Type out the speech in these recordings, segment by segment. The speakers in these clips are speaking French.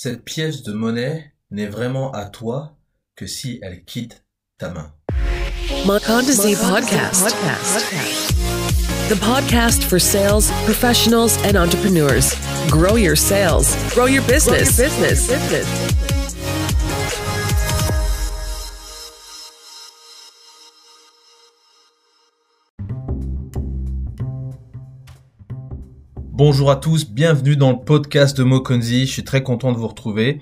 Cette pièce de monnaie n'est vraiment à toi que si elle quitte ta main. Makondazi Podcast. The podcast for sales professionals and entrepreneurs. Grow your sales, grow your business. business. Bonjour à tous, bienvenue dans le podcast de Mokonzi. Je suis très content de vous retrouver.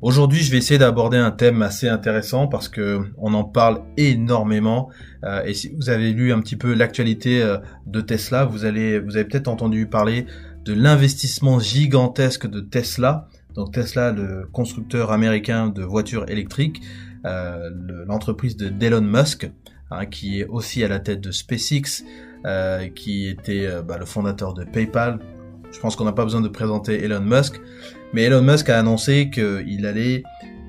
Aujourd'hui, je vais essayer d'aborder un thème assez intéressant parce que on en parle énormément. Euh, et si vous avez lu un petit peu l'actualité euh, de Tesla, vous avez peut-être entendu parler de l'investissement gigantesque de Tesla. Donc Tesla, le constructeur américain de voitures électriques, euh, l'entreprise de d'Elon Musk, hein, qui est aussi à la tête de SpaceX, qui était bah, le fondateur de PayPal. Je pense qu'on n'a pas besoin de présenter Elon Musk. Mais Elon Musk a annoncé qu'il allait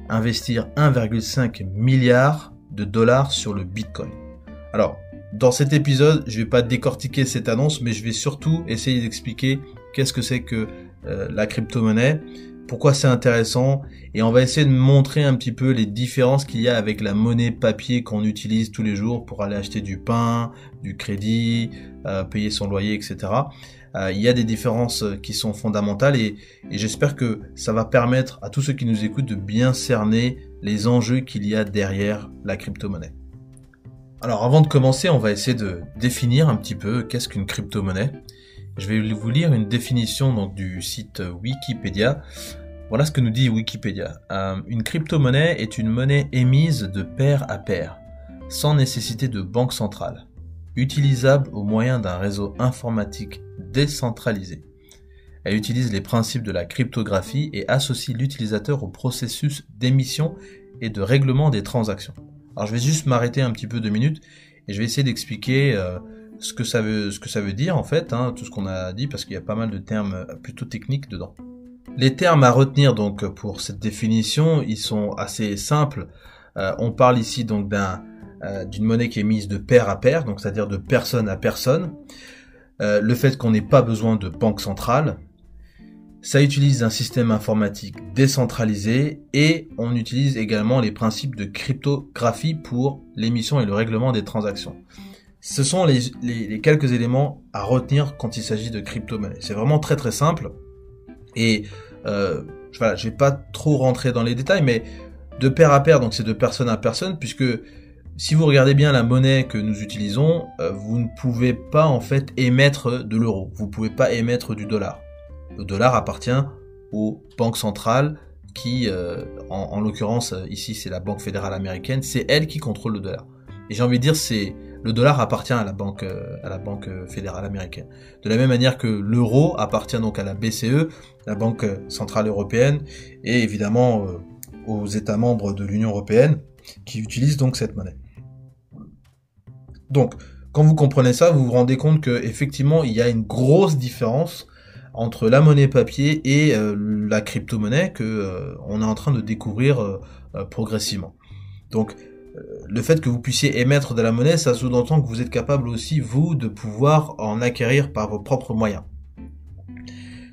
investir 1,5 milliard de dollars sur le Bitcoin. Alors, dans cet épisode, je vais pas décortiquer cette annonce, mais je vais surtout essayer d'expliquer qu'est-ce que c'est que euh, la crypto-monnaie, pourquoi c'est intéressant, et on va essayer de montrer un petit peu les différences qu'il y a avec la monnaie papier qu'on utilise tous les jours pour aller acheter du pain, du crédit, euh, payer son loyer, etc. Euh, il y a des différences euh, qui sont fondamentales et, j'espère que ça va permettre à tous ceux qui nous écoutent de bien cerner les enjeux qu'il y a derrière la crypto-monnaie. Alors avant de commencer, on va essayer de définir un petit peu qu'est-ce qu'une crypto-monnaie. Je vais vous lire une définition du site Wikipédia. Voilà ce que nous dit Wikipédia. Euh, une crypto-monnaie est une monnaie émise de pair à pair, sans nécessité de banque centrale, utilisable au moyen d'un réseau informatique décentralisée. Elle utilise les principes de la cryptographie et associe l'utilisateur au processus d'émission et de règlement des transactions. Alors je vais juste m'arrêter un petit peu deux minutes et je vais essayer d'expliquer euh, ce que ça veut ce que ça veut dire en fait, hein, tout ce qu'on a dit parce qu'il y a pas mal de termes plutôt techniques dedans. Les termes à retenir donc pour cette définition, ils sont assez simples. Euh, on parle ici donc d'un d'une monnaie qui est mise de pair à pair, donc c'est-à-dire de personne à personne. Euh, le fait qu'on n'ait pas besoin de banque centrale, ça utilise un système informatique décentralisé et on utilise également les principes de cryptographie pour l'émission et le règlement des transactions. Ce sont les, quelques éléments à retenir quand il s'agit de crypto-monnaie. C'est vraiment très très simple et euh, voilà, je vais pas trop rentrer dans les détails, mais de pair à pair, donc c'est de personne à personne, puisque si vous regardez bien la monnaie que nous utilisons, euh, vous ne pouvez pas en fait émettre de l'euro. Vous ne pouvez pas émettre du dollar. Le dollar appartient aux banques centrales qui, euh, en, l'occurrence euh, ici c'est la Banque fédérale américaine, c'est elle qui contrôle le dollar. Et j'ai envie de dire c'est le dollar appartient à la banque à la banque fédérale américaine. De la même manière que l'euro appartient donc à la BCE, la Banque centrale européenne, et évidemment aux États membres de l'Union européenne qui utilisent donc cette monnaie. Donc, quand vous comprenez ça, vous vous rendez compte que effectivement, il y a une grosse différence entre la monnaie papier et euh, la crypto-monnaie que euh, on est en train de découvrir euh, progressivement. Donc, le fait que vous puissiez émettre de la monnaie, ça sous-entend que vous êtes capable aussi, vous, de pouvoir en acquérir par vos propres moyens.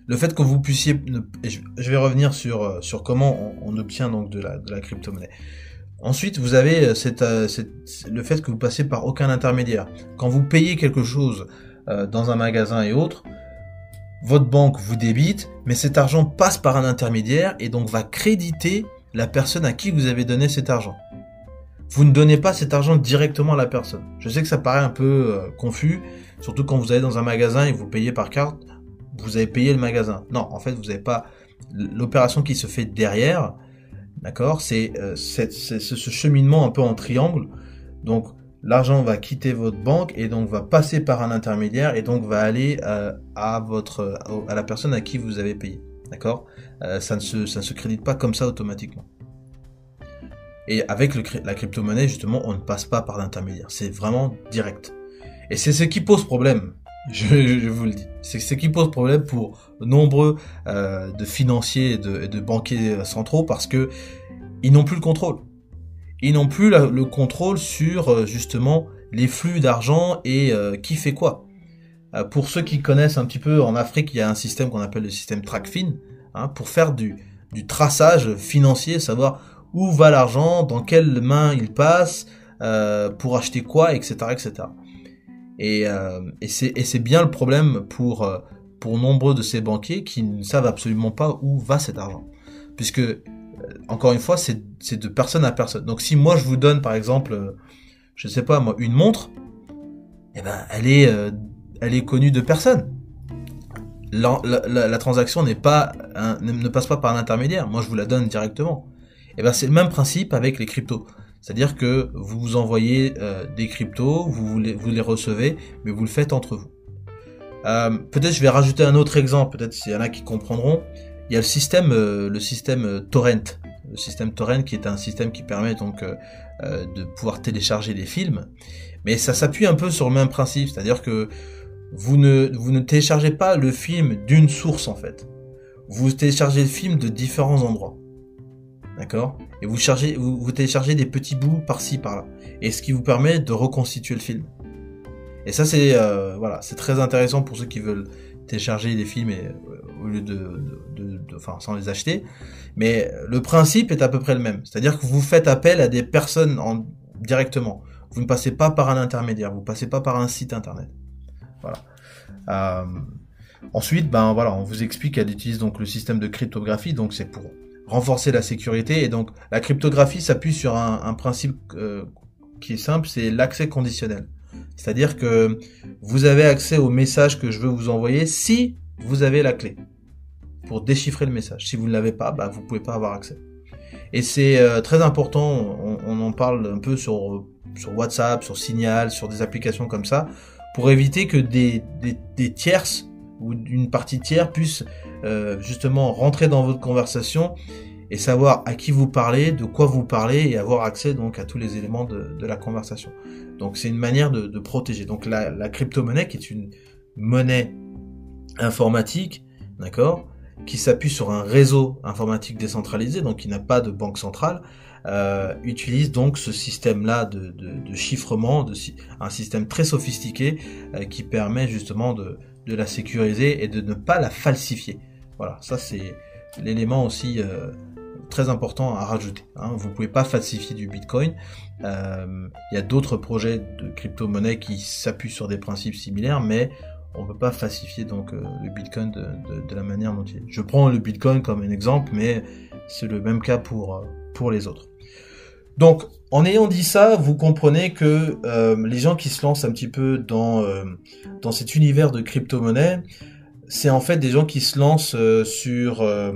Le fait que vous puissiez... Je vais revenir sur, sur comment on, obtient donc de la, de la crypto-monnaie. Ensuite, vous avez euh, euh, le fait que vous passez par aucun intermédiaire. Quand vous payez quelque chose euh, dans un magasin et autres, votre banque vous débite, mais cet argent passe par un intermédiaire et donc va créditer la personne à qui vous avez donné cet argent. Vous ne donnez pas cet argent directement à la personne. Je sais que ça paraît un peu confus, surtout quand vous allez dans un magasin et vous payez par carte, vous avez payé le magasin. Non, en fait, vous n'avez pas l'opération qui se fait derrière D'accord? Euh, C'est ce cheminement un peu en triangle. Donc l'argent va quitter votre banque et donc va passer par un intermédiaire et donc va aller euh, à votre à la personne à qui vous avez payé. D'accord? Euh, ça, ne se, ça ne se crédite pas comme ça automatiquement. Et avec le, la crypto-monnaie, justement, on ne passe pas par l'intermédiaire. C'est vraiment direct. Et c'est ce qui pose problème. Je, vous le dis. C'est ce qui pose problème pour nombreux euh, de financiers et de, banquiers centraux parce que ils n'ont plus le contrôle. Ils n'ont plus le contrôle sur euh, justement les flux d'argent et euh, qui fait quoi. pour ceux qui connaissent un petit peu, en Afrique, il y a un système qu'on appelle le système TrackFin. Hein, pour faire du, du traçage financier, savoir où va l'argent, dans quelle main il passe, euh, pour acheter quoi, etc., etc. Et, euh, et c'est bien le problème pour euh, pour nombreux de ces banquiers qui ne savent absolument pas où va cet argent, puisque euh, encore une fois, c'est de personne à personne. Donc si moi je vous donne par exemple, je sais pas moi, une montre, eh ben elle est elle est connue de personne. La transaction n'est pas ne passe pas par un intermédiaire. Moi je vous la donne directement. Et eh ben c'est le même principe avec les cryptos. C'est-à-dire que vous vous envoyez euh, des cryptos, vous, les, vous les recevez, mais vous le faites entre vous. Euh, peut-être je vais rajouter un autre exemple, peut-être s'il y en a qui comprendront. Il y a le système, euh, le système torrent, le système torrent qui est un système qui permet donc de pouvoir télécharger des films, mais ça s'appuie un peu sur le même principe, c'est-à-dire que vous ne vous ne téléchargez pas le film d'une source en fait. Vous téléchargez le film de différents endroits. D'accord? Et vous, chargez, vous, téléchargez des petits bouts par-ci, par-là. Et ce qui vous permet de reconstituer le film. Et ça, c'est euh, voilà, c'est très intéressant pour ceux qui veulent télécharger des films et, euh, au lieu de, de, enfin, sans les acheter. Mais le principe est à peu près le même. C'est-à-dire que vous faites appel à des personnes en, directement. Vous ne passez pas par un intermédiaire. Vous passez pas par un site internet. Voilà. Euh, ensuite, ben voilà, on vous explique qu'elle utilise donc le système de cryptographie. Donc c'est pour renforcer la sécurité. Et donc la cryptographie s'appuie sur un, principe euh, qui est simple, c'est l'accès conditionnel. C'est-à-dire que vous avez accès au message que je veux vous envoyer si vous avez la clé pour déchiffrer le message. Si vous ne l'avez pas, bah, vous pouvez pas avoir accès. Et c'est euh, très important, on, en parle un peu sur, sur WhatsApp, sur Signal, sur des applications comme ça, pour éviter que des, des, des tierces ou une partie tiers puisse euh, justement rentrer dans votre conversation et savoir à qui vous parlez, de quoi vous parlez et avoir accès donc à tous les éléments de, la conversation. Donc c'est une manière de, protéger. Donc la, crypto-monnaie qui est une monnaie informatique, d'accord, qui s'appuie sur un réseau informatique décentralisé, donc qui n'a pas de banque centrale, euh, utilise donc ce système-là de, de, chiffrement, de, un système très sophistiqué euh, qui permet justement de, de la sécuriser et de ne pas la falsifier. Voilà, ça c'est l'élément aussi euh, très important à rajouter. Hein. Vous pouvez pas falsifier du Bitcoin. Euh, il y a d'autres projets de crypto-monnaie qui s'appuient sur des principes similaires, mais on peut pas falsifier donc euh, le Bitcoin de, la manière dont il est. Je prends le Bitcoin comme un exemple, mais c'est le même cas pour pour les autres. Donc, en ayant dit ça, vous comprenez que les gens qui se lancent un petit peu dans dans cet univers de crypto-monnaie, c'est en fait des gens qui se lancent euh, sur, euh,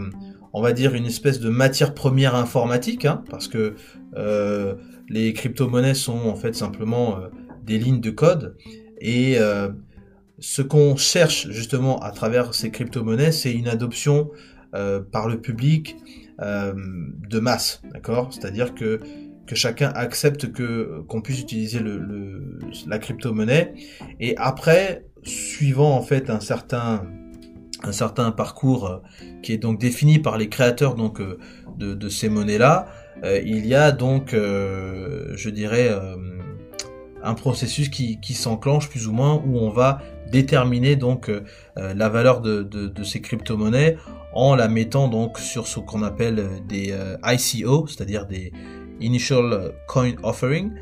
on va dire, une espèce de matière première informatique, hein, parce que euh, les crypto-monnaies sont en fait simplement des lignes de code. Et ce qu'on cherche justement à travers ces crypto-monnaies, c'est une adoption par le public de masse, d'accord? C'est-à-dire que que chacun accepte que qu'on puisse utiliser le, la crypto-monnaie. Et après suivant en fait un certain un certain parcours euh, qui est donc défini par les créateurs donc euh, de, de ces monnaies là euh, il y a donc je dirais un processus qui, qui s'enclenche plus ou moins où on va déterminer donc la valeur de, de, de ces crypto-monnaies en la mettant donc sur ce qu'on appelle des ICO, c'est-à-dire des Initial Coin Offering,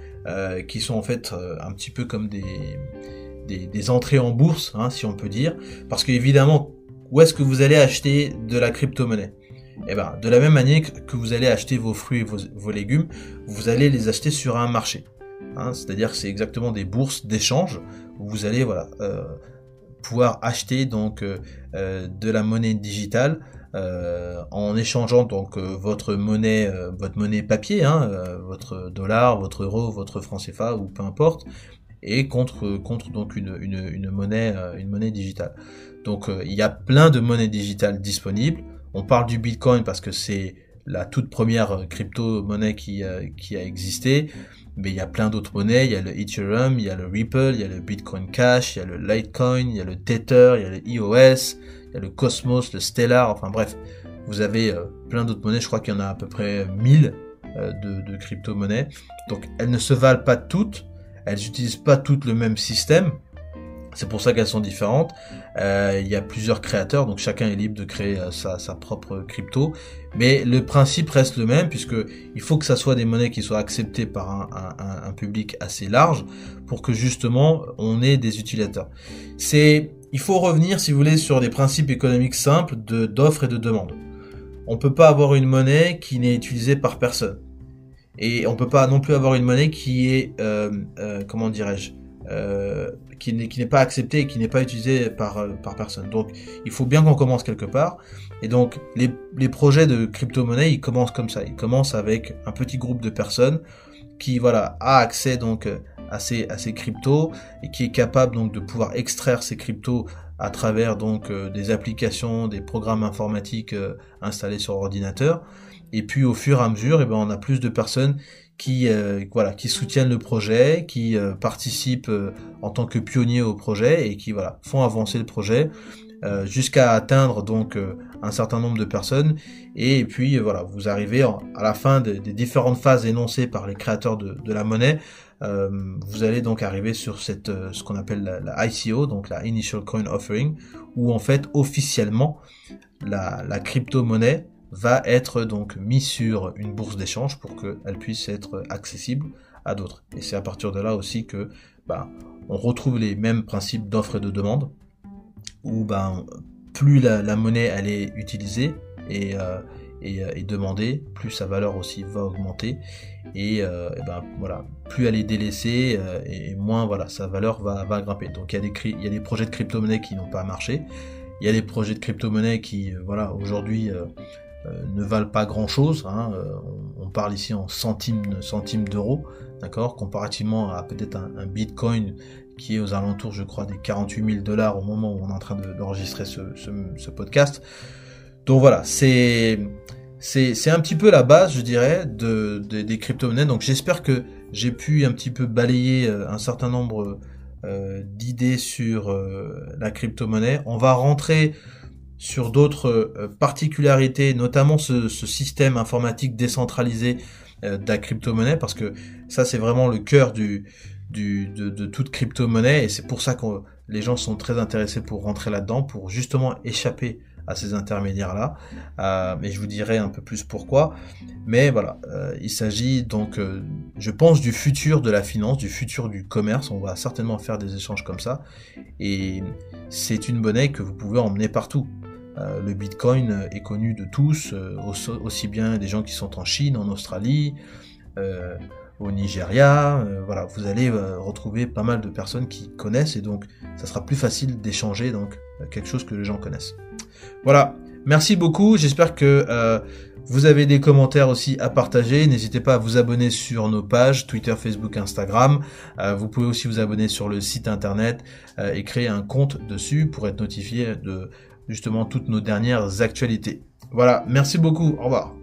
qui sont en fait un petit peu comme des, entrées en bourse, hein, si on peut dire, parce qu'évidemment, où est-ce que vous allez acheter de la crypto-monnaie? Eh ben, de la même manière que vous allez acheter vos fruits et vos, légumes, vous allez les acheter sur un marché. Hein, C'est-à-dire que c'est exactement des bourses d'échange où vous allez euh, pouvoir acheter donc euh, euh, de la monnaie digitale en échangeant donc votre monnaie votre monnaie papier, hein, votre dollar, votre euro, votre franc CFA ou peu importe, et contre contre donc une, une, une monnaie une monnaie digitale. Donc euh, il y a plein de monnaies digitales disponibles. On parle du Bitcoin parce que c'est la toute première euh, crypto-monnaie qui, euh, qui a existé. Mais il y a plein d'autres monnaies. Il y a le Ethereum, il y a le Ripple, il y a le Bitcoin Cash, il y a le Litecoin, il y a le Tether, il y a le EOS, il y a le Cosmos, le Stellar. Enfin bref, vous avez plein d'autres monnaies. Je crois qu'il y en a à peu près 1000 de, de crypto-monnaies. Donc elles ne se valent pas toutes. Elles n'utilisent pas toutes le même système C'est pour ça qu'elles sont différentes. Euh, il y a plusieurs créateurs, donc chacun est libre de créer euh, sa, propre crypto. Mais le principe reste le même, puisque il faut que ça soit des monnaies qui soient acceptées par un, public assez large, pour que justement on ait des utilisateurs. C'est, il faut revenir, si vous voulez, sur des principes économiques simples de d'offre et de demande. On peut pas avoir une monnaie qui n'est utilisée par personne, et on peut pas non plus avoir une monnaie qui est, euh comment dirais-je, euh, qui n'est pas accepté et qui n'est pas utilisé par, euh, par personne. Donc il faut bien qu'on commence quelque part. Et donc les, les projets de crypto-monnaie, ils commencent comme ça. Ils commencent avec un petit groupe de personnes qui voilà a accès donc à ces, à ces cryptos et qui est capable donc de pouvoir extraire ces cryptos à travers donc euh, des applications, des programmes informatiques euh, installés sur ordinateur. Et puis au fur et à mesure, et eh ben, on a plus de personnes qui euh, voilà qui soutiennent le projet, qui euh, participent euh, en tant que pionniers au projet et qui voilà font avancer le projet jusqu'à atteindre donc un certain nombre de personnes. Et puis voilà vous arrivez à la fin des, différentes phases énoncées par les créateurs de, de la monnaie. Vous allez donc arriver sur cette ce qu'on appelle la, la, ICO donc la Initial Coin Offering où en fait officiellement la, la crypto monnaie va être donc mis sur une bourse d'échange pour qu'elle puisse être accessible à d'autres. Et c'est à partir de là aussi que bah, on retrouve les mêmes principes d'offre et de demande, où ben plus la, monnaie elle est utilisée et, euh, euh, et, demandée, plus sa valeur aussi va augmenter et, euh, ben voilà, plus elle est délaissée et moins voilà sa valeur va, va grimper. Donc il y a des il y a des projets de crypto-monnaie qui n'ont pas marché, il y a des projets de crypto-monnaie qui voilà aujourd'hui ne valent pas grand chose. Hein, euh, on, parle ici en centimes, d'euros, d'accord, comparativement à peut-être un, Bitcoin qui est aux alentours, je crois, des 48 000 dollars au moment où on est en train d'enregistrer ce, podcast. Donc voilà, c'est c'est un petit peu la base, je dirais, de, des crypto-monnaies. Donc j'espère que j'ai pu un petit peu balayer euh, un certain nombre d'idées sur la crypto-monnaie. On va rentrer sur d'autres euh, particularités, notamment ce, système informatique décentralisé euh, de la crypto-monnaie, parce que ça c'est vraiment le cœur du, du, de, toute crypto-monnaie, et c'est pour ça que les gens sont très intéressés pour rentrer là-dedans, pour justement échapper à ces intermédiaires-là. Euh, mais je vous dirai un peu plus pourquoi. Mais voilà, il s'agit donc, je pense, du futur de la finance, du futur du commerce. On va certainement faire des échanges comme ça. Et c'est une monnaie que vous pouvez emmener partout. Euh, le Bitcoin est connu de tous, euh, aussi bien des gens qui sont en Chine, en Australie, euh, au Nigeria. voilà, vous allez retrouver pas mal de personnes qui connaissent et donc ça sera plus facile d'échanger donc quelque chose que les gens connaissent. Voilà, merci beaucoup. J'espère que vous avez des commentaires aussi à partager. N'hésitez pas à vous abonner sur nos pages Twitter, Facebook, Instagram. vous pouvez aussi vous abonner sur le site internet et créer un compte dessus pour être notifié de justement toutes nos dernières actualités. Voilà, merci beaucoup, au revoir.